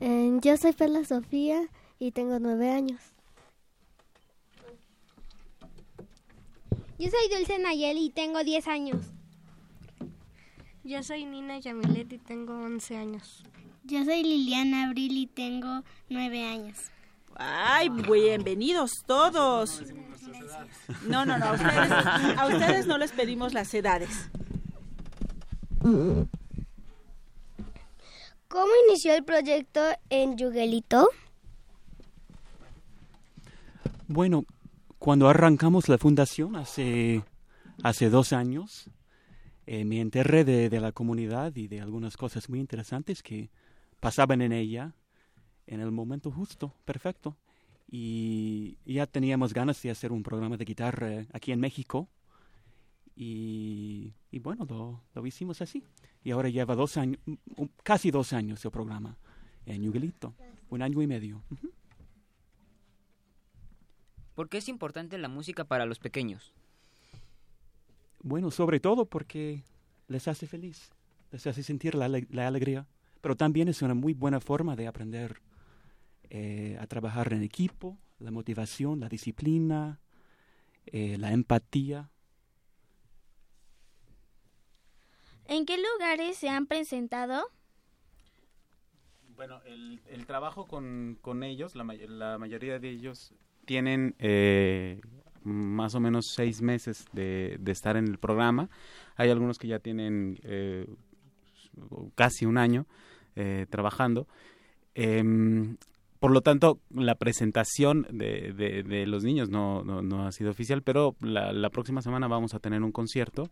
Speaker 18: Eh, yo soy Perla Sofía y tengo nueve años.
Speaker 19: Yo soy Dulce Nayeli y tengo 10 años.
Speaker 20: Yo soy Nina Yamilet y tengo 11 años.
Speaker 19: Yo soy Liliana Abril y tengo 9 años.
Speaker 3: Ay, bienvenidos todos. No, no, no, a ustedes, a ustedes no les pedimos las edades.
Speaker 5: ¿Cómo inició el proyecto en Yugelito?
Speaker 16: Bueno, cuando arrancamos la fundación hace, hace dos años, eh, me enteré de, de la comunidad y de algunas cosas muy interesantes que pasaban en ella en el momento justo, perfecto. Y ya teníamos ganas de hacer un programa de guitarra aquí en México. Y, y bueno, lo, lo hicimos así. Y ahora lleva dos años, casi dos años el programa en Yugelito, un año y medio. Ujú.
Speaker 7: ¿Por qué es importante la música para los pequeños?
Speaker 16: Bueno, sobre todo porque les hace feliz, les hace sentir la, ale- la alegría, pero también es una muy buena forma de aprender eh, a trabajar en equipo, la motivación, la disciplina, eh, la empatía.
Speaker 4: ¿En qué lugares se han presentado?
Speaker 21: Bueno, el, el trabajo con, con ellos, la, may- la mayoría de ellos tienen eh, más o menos seis meses de, de estar en el programa. Hay algunos que ya tienen eh, casi un año eh, trabajando. Em, por lo tanto, la presentación de, de- los niños no, no, ha sido oficial, pero la, próxima semana vamos a tener un concierto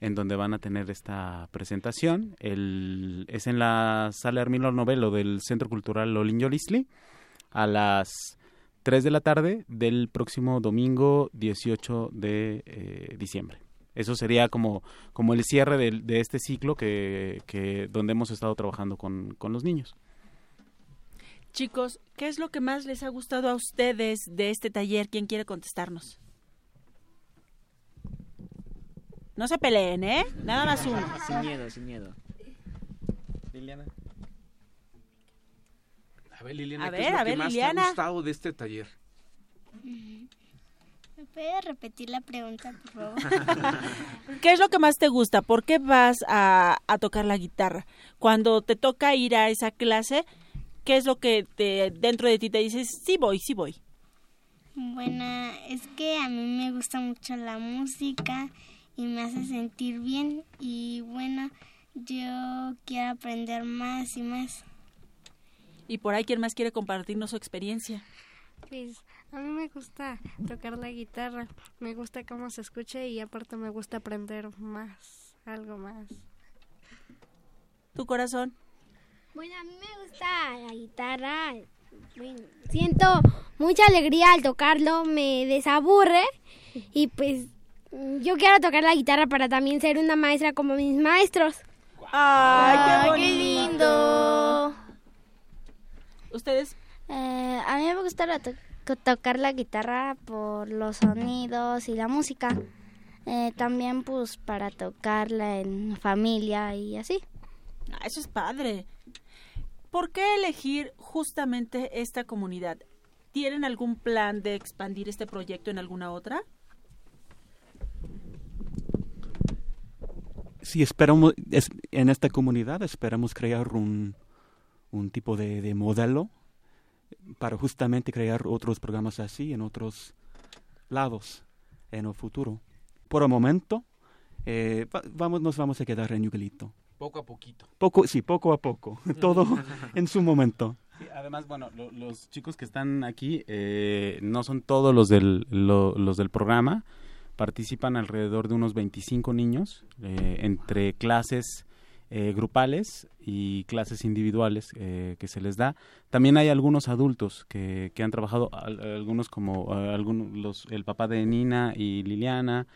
Speaker 21: en donde van a tener esta presentación. El, es en la sala Hermilo Novelo del Centro Cultural Lolin Yolisli a las 3 de la tarde del próximo domingo 18 de eh, diciembre. Eso sería como, como el cierre de, este ciclo que, que donde hemos estado trabajando con, con los niños.
Speaker 3: Chicos, ¿qué es lo que más les ha gustado a ustedes de este taller? ¿Quién quiere contestarnos? No se peleen, ¿eh? Nada más uno.
Speaker 7: Sin miedo, sin miedo.
Speaker 21: Liliana.
Speaker 9: A ver, Liliana,
Speaker 3: A
Speaker 9: ¿qué
Speaker 3: ver,
Speaker 9: es lo
Speaker 3: a
Speaker 9: que
Speaker 3: ver,
Speaker 9: más te
Speaker 3: Liliana.
Speaker 9: ha gustado de este taller?
Speaker 19: ¿Me puedes repetir la pregunta, por favor?
Speaker 3: ¿Qué es lo que más te gusta? ¿Por qué vas a, a tocar la guitarra? Cuando te toca ir a esa clase, ¿qué es lo que te, dentro de ti te dices, sí voy, sí voy?
Speaker 19: Bueno, es que a mí me gusta mucho la música y me hace sentir bien y bueno, yo quiero aprender más y más.
Speaker 3: Y por ahí, ¿quién más quiere compartirnos su experiencia?
Speaker 20: Pues a mí me gusta tocar la guitarra, me gusta cómo se escucha y aparte me gusta aprender más, algo más.
Speaker 3: ¿Tu corazón?
Speaker 19: Bueno, a mí me gusta la guitarra. Bueno, siento mucha alegría al tocarlo, me desaburre y pues yo quiero tocar la guitarra para también ser una maestra como mis maestros.
Speaker 3: ¡Ay, qué
Speaker 4: lindo!
Speaker 3: ¿Ustedes?
Speaker 4: Eh, a mí me gusta to- tocar la guitarra por los sonidos y la música.
Speaker 22: Eh, también pues para tocarla en familia y así.
Speaker 3: Ah, eso es padre. ¿Por qué elegir justamente esta comunidad? ¿Tienen algún plan de expandir este proyecto en alguna otra?
Speaker 16: si esperamos, es- en esta comunidad esperamos crear un, un tipo de, de modelo para justamente crear otros programas así en otros lados en el futuro. Por el momento, eh, va- vamos, nos vamos a quedar en Yucalito.
Speaker 9: Poco a poquito.
Speaker 16: Poco, sí, poco a poco. Todo en su momento.
Speaker 21: Sí, además, bueno, lo- los chicos que están aquí eh, no son todos los del, lo- los del programa. Participan alrededor de unos 25 niños eh, entre clases eh, grupales y clases individuales eh, que se les da. También hay algunos adultos que, que han trabajado, al- algunos como algunos, el papá de Nina y Liliana,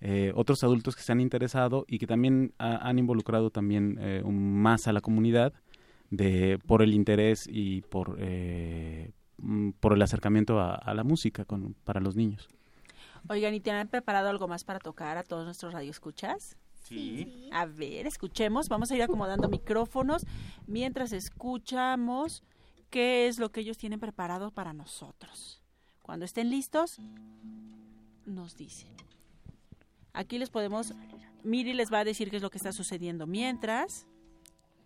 Speaker 21: eh, otros adultos que se han interesado y que también ha- han involucrado también eh, más a la comunidad de por el interés y por mm, por el acercamiento a, la música para los niños.
Speaker 3: Oigan, ¿y tienen preparado algo más para tocar a todos nuestros radioescuchas?
Speaker 21: Sí.
Speaker 3: A ver, escuchemos. Vamos a ir acomodando micrófonos mientras escuchamos qué es lo que ellos tienen preparado para nosotros. Cuando estén listos, nos dicen. Aquí les podemos... Miri les va a decir qué es lo que está sucediendo mientras...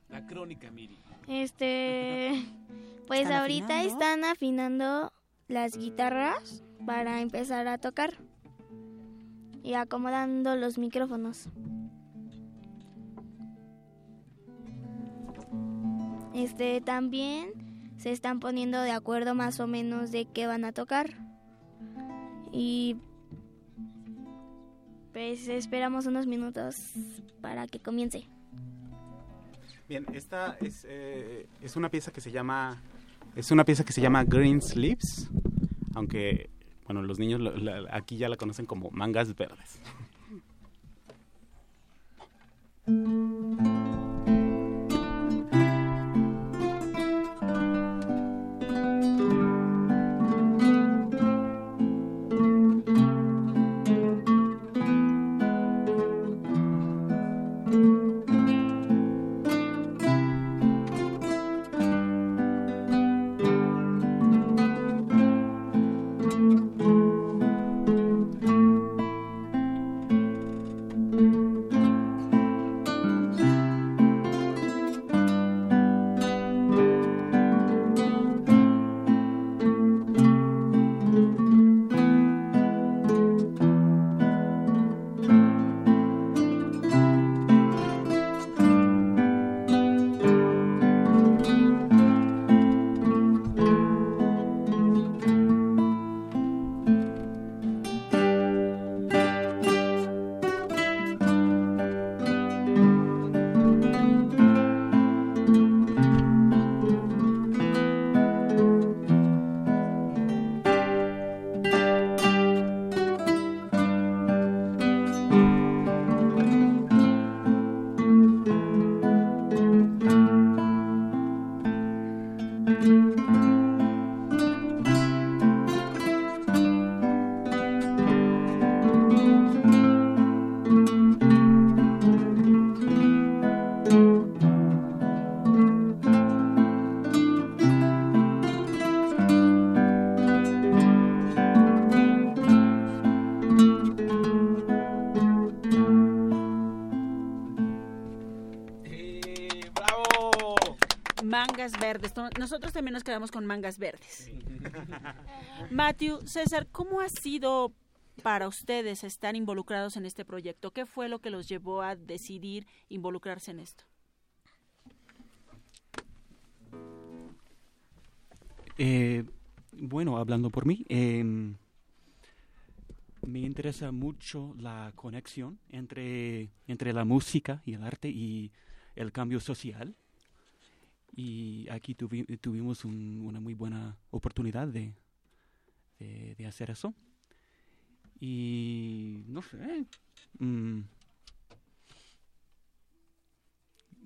Speaker 9: La crónica, Miri.
Speaker 4: Este, pues
Speaker 3: ¿Están
Speaker 4: ahorita
Speaker 3: afinando?
Speaker 4: están afinando las guitarras para empezar a tocar y acomodando los micrófonos. Este, también se están poniendo de acuerdo más o menos de qué van a tocar. Y pues esperamos unos minutos para que comience.
Speaker 21: Bien, esta es, eh, es una pieza que se llama es una pieza que se llama Green Sleeves, aunque bueno los niños aquí ya la conocen como mangas verdes.
Speaker 3: Verdes. Nosotros también nos quedamos con mangas verdes. Matthew, César, ¿cómo ha sido para ustedes estar involucrados en este proyecto? ¿Qué fue lo que los llevó a decidir involucrarse en esto?
Speaker 16: Eh, bueno, hablando por mí, em, me interesa mucho la conexión entre, entre la música y el arte y el cambio social. Y aquí tuvi- tuvimos un- una muy buena oportunidad de, de, de hacer eso. Y no sé. mm,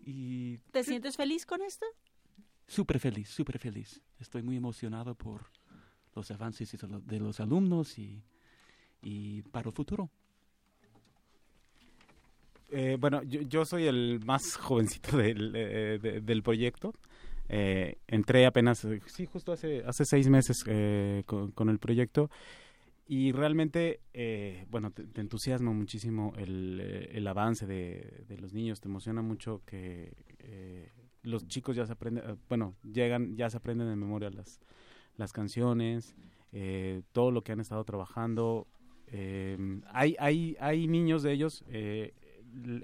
Speaker 16: y
Speaker 3: ¿Te sientes feliz con esto?
Speaker 16: Súper feliz, súper feliz. Estoy muy emocionado por los avances de los alumnos y, y para el futuro.
Speaker 21: Eh, bueno, yo, yo soy el más jovencito del, eh, de- del proyecto. Eh, entré apenas, eh, sí, justo hace, hace seis meses eh, con, el proyecto y realmente, bueno, te, te entusiasma muchísimo el, el avance de, de los niños, te emociona mucho que los chicos ya se aprenden, bueno, llegan, ya se aprenden de memoria las, las canciones, todo lo que han estado trabajando. Hay, hay, hay niños de ellos,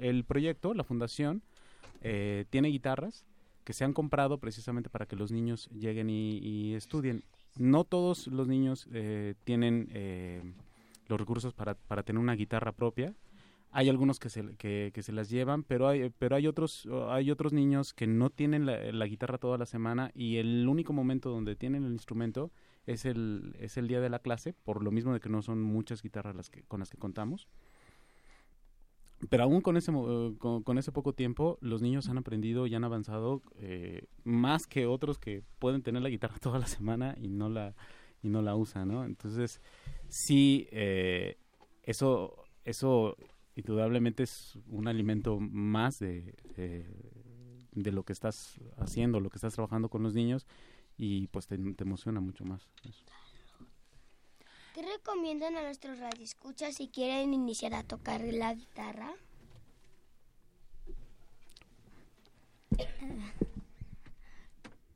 Speaker 21: el, proyecto, la fundación, eh, tiene guitarras que se han comprado precisamente para que los niños lleguen y, y estudien. No todos los niños eh, tienen eh, los recursos para, para tener una guitarra propia. Hay algunos que se, que, que se las llevan, pero hay, pero hay otros, hay otros niños que no tienen la, la guitarra toda la semana y el único momento donde tienen el instrumento es el, es el día de la clase, por lo mismo de que no son muchas guitarras las que, con las que contamos. Pero aún con ese, eh, con, con ese poco tiempo, los niños han aprendido y han avanzado eh, más que otros que pueden tener la guitarra toda la semana y no la, y no la usan, ¿no? Entonces, sí, eh, eso, eso indudablemente es un alimento más de, de, de lo que estás haciendo, lo que estás trabajando con los niños y pues te, te emociona mucho más. eso.
Speaker 5: ¿Qué recomiendan a nuestros radioescuchas si quieren iniciar a tocar la guitarra?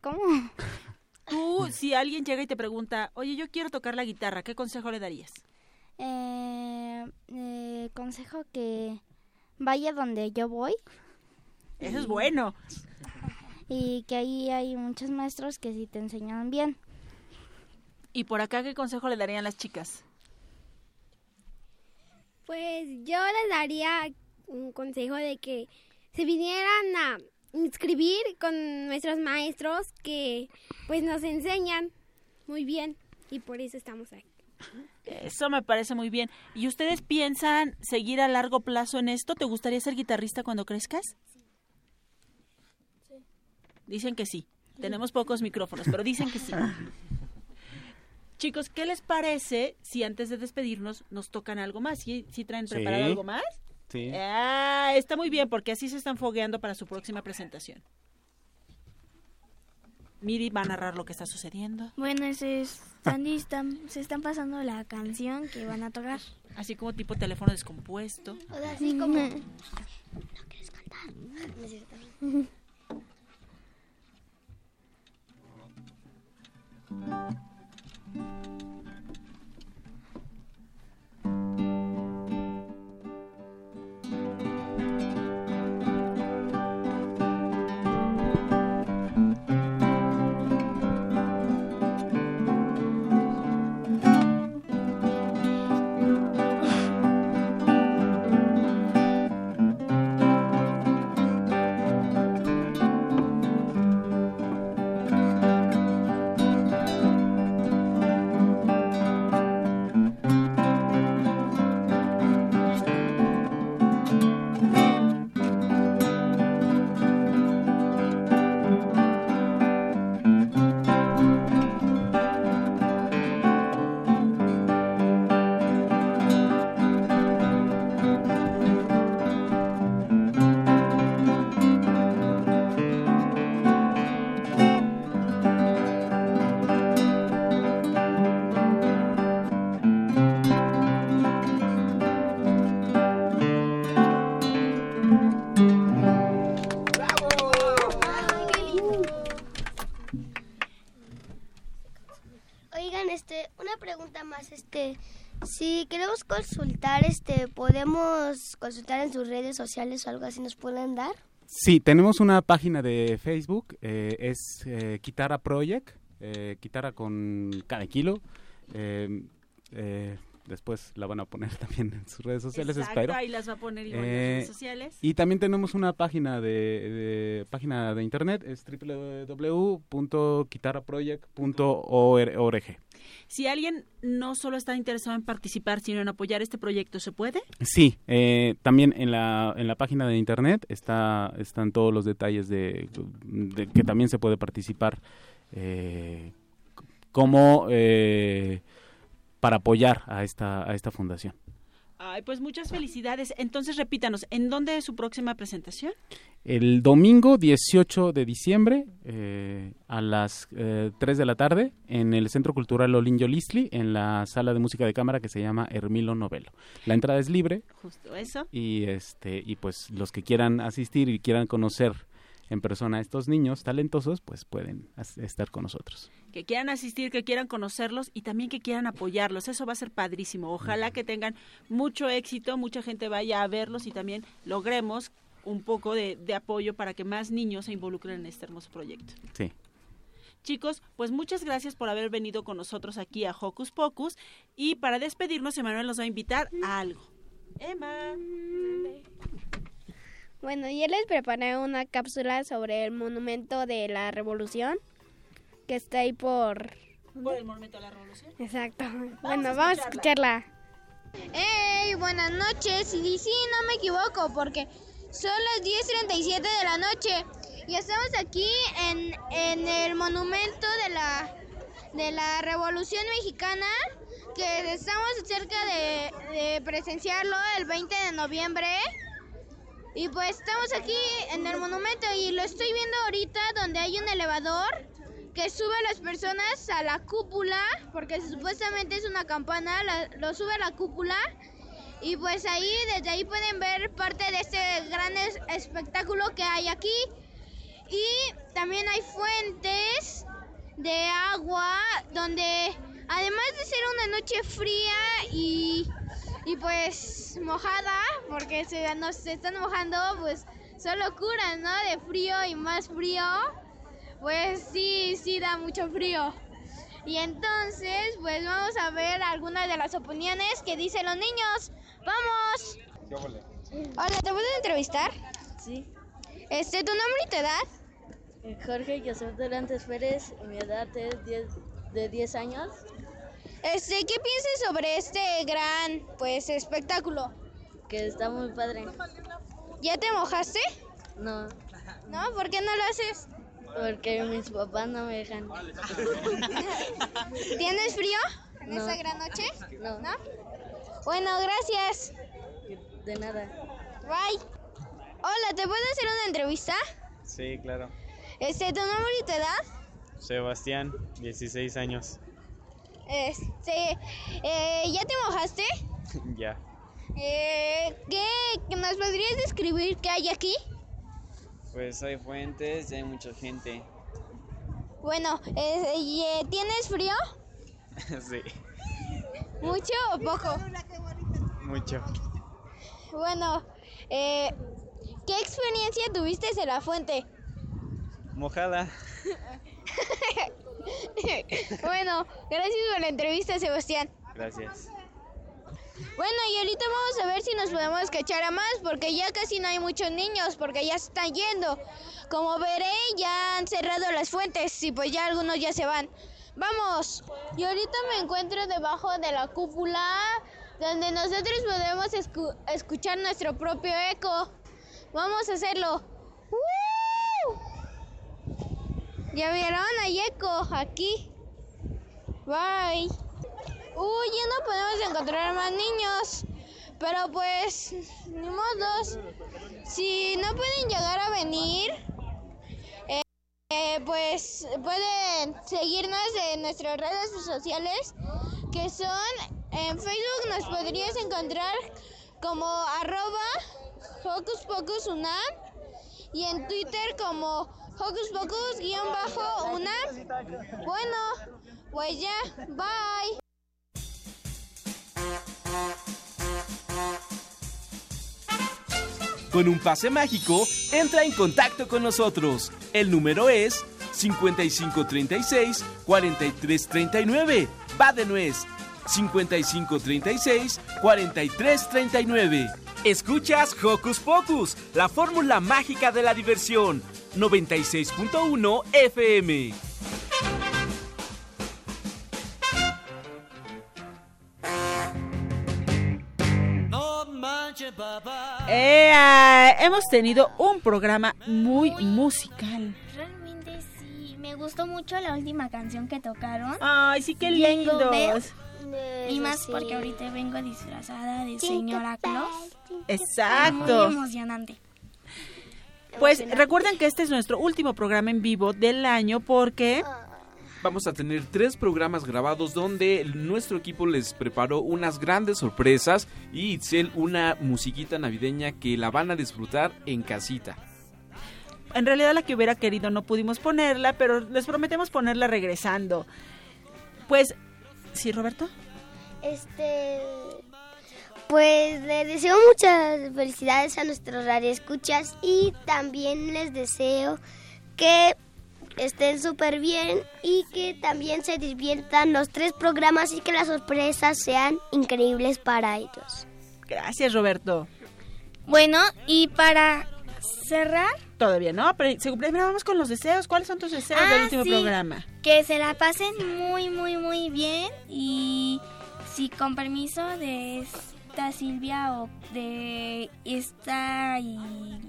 Speaker 3: ¿Cómo? Tú, si alguien llega y te pregunta, oye, yo quiero tocar la guitarra, ¿qué consejo le darías?
Speaker 22: Eh, eh, consejo que vaya donde yo voy.
Speaker 3: Eso es bueno.
Speaker 22: Y que ahí hay muchos maestros que sí te enseñan bien.
Speaker 3: ¿Y por acá qué consejo le darían las chicas?
Speaker 19: Pues yo les daría un consejo de que se vinieran a inscribir con nuestros maestros que pues nos enseñan muy bien y por eso estamos aquí.
Speaker 3: Eso me parece muy bien. ¿Y ustedes piensan seguir a largo plazo en esto? ¿Te gustaría ser guitarrista cuando crezcas? Dicen que sí. Tenemos pocos micrófonos, pero dicen que sí. Chicos, ¿qué les parece si antes de despedirnos nos tocan algo más? ¿Sí, sí traen
Speaker 21: Sí.
Speaker 3: preparado algo más?
Speaker 21: Sí.
Speaker 3: Ah, está muy bien, porque así se están fogueando para su próxima presentación. Miri va a narrar lo que está sucediendo.
Speaker 23: Bueno, se están, están- se están pasando la canción que van a tocar.
Speaker 3: Así como tipo teléfono descompuesto.
Speaker 5: O sea, así como... ¿No quieres cantar? No es queremos consultar, este, podemos consultar en sus redes sociales o algo así, ¿nos pueden dar?
Speaker 21: Sí, tenemos una página de Facebook, eh, es eh, Guitarra Project, eh, guitarra con cada kilo. eh, eh, después la van a poner también en sus redes sociales,
Speaker 3: Exacto,
Speaker 21: espero.
Speaker 3: ahí las va a poner igual en las redes sociales.
Speaker 21: Y también tenemos una página de, de- página de internet, es www.guitarraproject.org.
Speaker 3: Si alguien no solo está interesado en participar, sino en apoyar este proyecto, ¿se puede?
Speaker 21: Sí, eh, también en la, en la página de internet está, están todos los detalles de, de que también se puede participar eh, como eh, para apoyar a esta, a esta fundación.
Speaker 3: Ay, pues muchas felicidades. Entonces, repítanos, ¿en dónde es su próxima presentación?
Speaker 21: El domingo 18 de diciembre eh, a las eh, 3 de la tarde en el Centro Cultural Olinjo Lisli, en la sala de música de cámara que se llama Hermilo Novelo. La entrada es libre
Speaker 3: Justo eso.
Speaker 21: y este y pues los que quieran asistir y quieran conocer en persona estos niños talentosos, pues pueden estar con nosotros.
Speaker 3: que quieran asistir, que quieran conocerlos y también que quieran apoyarlos. Eso va a ser padrísimo. Ojalá que tengan mucho éxito, mucha gente vaya a verlos y también logremos un poco de, de apoyo para que más niños se involucren en este hermoso proyecto.
Speaker 21: Sí.
Speaker 3: Chicos, pues muchas gracias por haber venido con nosotros aquí a Hocus Pocus y para despedirnos, Emanuel nos va a invitar a algo. Emma.
Speaker 14: Bueno, yo les preparé una cápsula sobre el monumento de la revolución que está ahí por...
Speaker 3: Por el Monumento a la Revolución.
Speaker 14: Exacto. bueno, vamos a escucharla.
Speaker 24: ¡Hey! Buenas noches. Y sí, no me equivoco, porque son las 10.37 de la noche. Y estamos aquí en, en el monumento de la, de la Revolución Mexicana, que estamos cerca de, de presenciarlo el 20 de noviembre. Y pues estamos aquí en el monumento y lo estoy viendo ahorita donde hay un elevador que sube a las personas a la cúpula, porque supuestamente es una campana, lo sube a la cúpula. Y pues ahí, desde ahí pueden ver parte de este gran es- espectáculo que hay aquí. Y también hay fuentes de agua donde, además de ser una noche fría y, y pues mojada, porque se, nos se están mojando, pues son locuras, ¿no? De frío y más frío. Pues sí, sí da mucho frío. Y entonces, pues vamos a ver algunas de las opiniones que dicen los niños. ¡Vamos! Hola, ¿te puedo entrevistar?
Speaker 25: Sí.
Speaker 24: Este, ¿tu nombre y tu edad?
Speaker 25: Jorge José Dorantes Pérez, mi edad es 10 de 10 años.
Speaker 24: Este, ¿qué piensas sobre este gran, pues, espectáculo?
Speaker 25: Que está muy padre.
Speaker 24: ¿Ya te mojaste?
Speaker 25: No,
Speaker 24: ¿No? ¿Por qué no lo haces?
Speaker 25: porque mis papás no me dejan.
Speaker 24: ¿Tienes frío en
Speaker 25: No.
Speaker 24: esta gran noche?
Speaker 25: No.
Speaker 24: Bueno, gracias.
Speaker 25: De nada.
Speaker 24: Bye. Hola, ¿te puedo hacer una entrevista?
Speaker 26: Sí, claro.
Speaker 24: Este, ¿tu nombre y tu edad?
Speaker 26: Sebastián, 16 años.
Speaker 24: Este, eh, ¿ya te mojaste?
Speaker 26: ya.
Speaker 24: Eh, ¿qué, qué nos podrías describir qué hay aquí?
Speaker 26: Pues hay fuentes y hay mucha gente.
Speaker 24: Bueno, eh, eh, ¿tienes frío?
Speaker 26: sí,
Speaker 24: ¿Mucho o poco?
Speaker 26: mucho.
Speaker 24: Bueno, eh, ¿qué experiencia tuviste en la fuente?
Speaker 26: Mojada.
Speaker 24: bueno, gracias por la entrevista, Sebastián.
Speaker 26: Gracias.
Speaker 24: Bueno, y ahorita vamos a ver si nos podemos cachar a más, porque ya casi no hay muchos niños, porque ya se están yendo. Como veré, ya han cerrado las fuentes y pues ya algunos ya se van. Vamos, y ahorita me encuentro debajo de la cúpula, donde nosotros podemos escu- escuchar nuestro propio eco. Vamos a hacerlo. ¡Woo! ¿Ya vieron? Hay eco aquí. Bye. Uy, ya no podemos encontrar más niños. Pero pues, ni modos. Si no pueden llegar a venir, eh, eh, pues pueden seguirnos en nuestras redes sociales, que son en Facebook nos podrías encontrar como arroba Hocus y en Twitter como Hocus Pocus guion bajo Unam. Bueno, pues ya, bye.
Speaker 1: Con un pase mágico, entra en contacto con nosotros. El número es 5536-4339. Va de nuez. 5536-4339. Escuchas Hocus Pocus, la fórmula mágica de la diversión. 96.1 FM.
Speaker 3: Eh, hemos tenido un programa muy musical.
Speaker 4: Realmente sí, me gustó mucho la última canción que tocaron.
Speaker 3: Ay, sí, qué lindos.
Speaker 4: Bells. Y más porque ahorita vengo disfrazada de señora Claus.
Speaker 3: Exacto.
Speaker 4: Muy emocionante.
Speaker 3: Pues recuerden que este es nuestro último programa en vivo del año porque
Speaker 9: Vamos a tener tres programas grabados donde nuestro equipo les preparó unas grandes sorpresas y Itzel una musiquita navideña que la van a disfrutar en casita.
Speaker 3: en realidad la que hubiera querido no pudimos ponerla, pero les prometemos ponerla regresando. Pues, ¿sí, Roberto?
Speaker 5: Este. Pues le deseo muchas felicidades a nuestros radioescuchas y también les deseo que estén súper bien y que también se diviertan los tres programas y que las sorpresas sean increíbles para ellos.
Speaker 3: Gracias, Roberto.
Speaker 4: Bueno, y para cerrar,
Speaker 3: Todavía no, pero se- primero vamos con los deseos. ¿Cuáles son tus deseos
Speaker 4: Ah,
Speaker 3: del último
Speaker 4: sí.
Speaker 3: programa?
Speaker 4: que se la pasen muy, muy, muy bien. Y si con permiso de Silvia o de esta y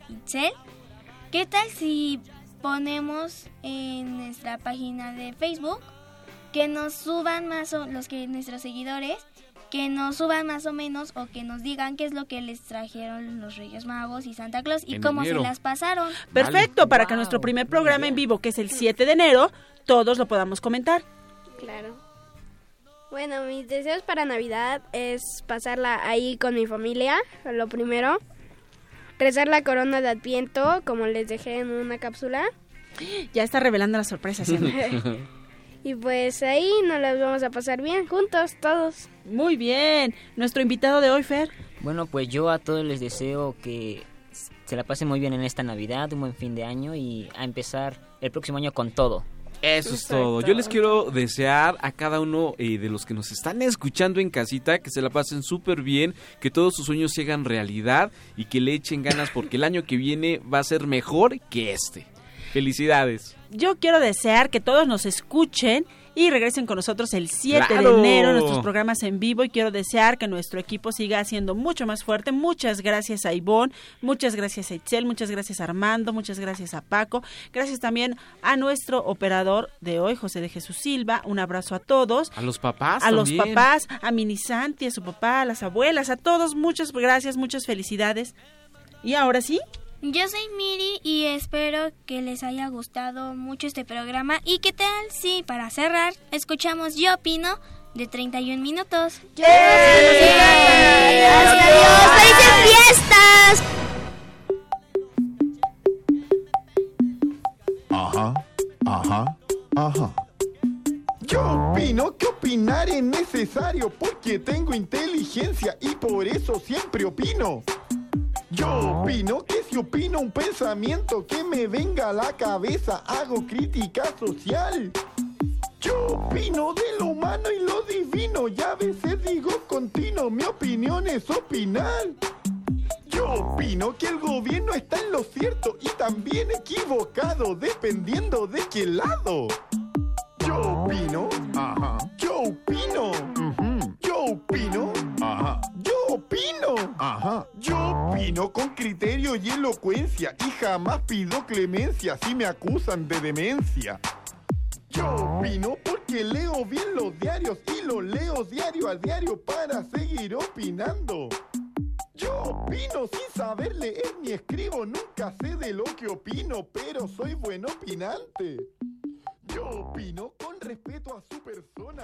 Speaker 4: Itzel, ¿qué tal si ponemos en nuestra página de Facebook que nos suban más o los que nuestros seguidores que nos suban más o menos o que nos digan qué es lo que les trajeron los Reyes Magos y Santa Claus y
Speaker 3: En
Speaker 4: cómo
Speaker 3: enero.
Speaker 4: se las pasaron.
Speaker 3: Perfecto, para que nuestro primer programa en vivo, que es el 7 de enero, todos lo podamos comentar.
Speaker 14: Claro. Bueno, mis deseos para Navidad es pasarla ahí con mi familia, lo primero. Rezar la corona de Adviento, como les dejé en una cápsula.
Speaker 3: Ya está revelando las sorpresas. ¿sí?
Speaker 14: Y pues ahí nos las vamos a pasar bien juntos, todos.
Speaker 3: Muy bien. Nuestro invitado de hoy, Fer.
Speaker 7: Bueno, pues yo a todos les deseo que se la pasen muy bien en esta Navidad, un buen fin de año y a empezar el próximo año con todo.
Speaker 9: Eso es todo. Yo les quiero desear a cada uno eh, de los que nos están escuchando en casita que se la pasen súper bien, que todos sus sueños se hagan realidad y que le echen ganas porque el año que viene va a ser mejor que este. Felicidades.
Speaker 3: Yo quiero desear que todos nos escuchen y regresen con nosotros el 7
Speaker 9: ¡Claro!
Speaker 3: de enero en nuestros programas en vivo y quiero desear que nuestro equipo siga siendo mucho más fuerte. Muchas gracias a Ivonne, muchas gracias a Itzel, muchas gracias a Armando, muchas gracias a Paco, gracias también a nuestro operador de hoy, José de Jesús Silva. Un abrazo a todos.
Speaker 9: A los papás
Speaker 3: a los papás, a Mini Santi, a su papá, a las abuelas, a todos, muchas gracias, muchas felicidades. Y ahora sí,
Speaker 4: Yo soy Miri y espero que les haya gustado mucho este programa. ¿Y qué tal si para cerrar escuchamos Yo Opino de 31 minutos?
Speaker 5: ¡Hasta Dios! ¡Felices fiestas!
Speaker 27: Ajá, ajá, ajá. Yo opino que opinar es necesario porque tengo inteligencia y por eso siempre opino. Yo opino que si opino un pensamiento que me venga a la cabeza, hago crítica social. Yo opino de lo humano y lo divino y a veces digo continuo, mi opinión es opinar. Yo opino que el gobierno está en lo cierto y también equivocado, dependiendo de qué lado. Yo opino, ajá. Yo opino, ujú. Yo opino, opino, ajá. Yo opino con criterio y elocuencia y jamás pido clemencia si me acusan de demencia. Yo opino porque leo bien los diarios y los leo diario a diario para seguir opinando. Yo opino sin saber leer ni escribo, nunca sé de lo que opino, pero soy buen opinante. Yo opino con respeto a su persona.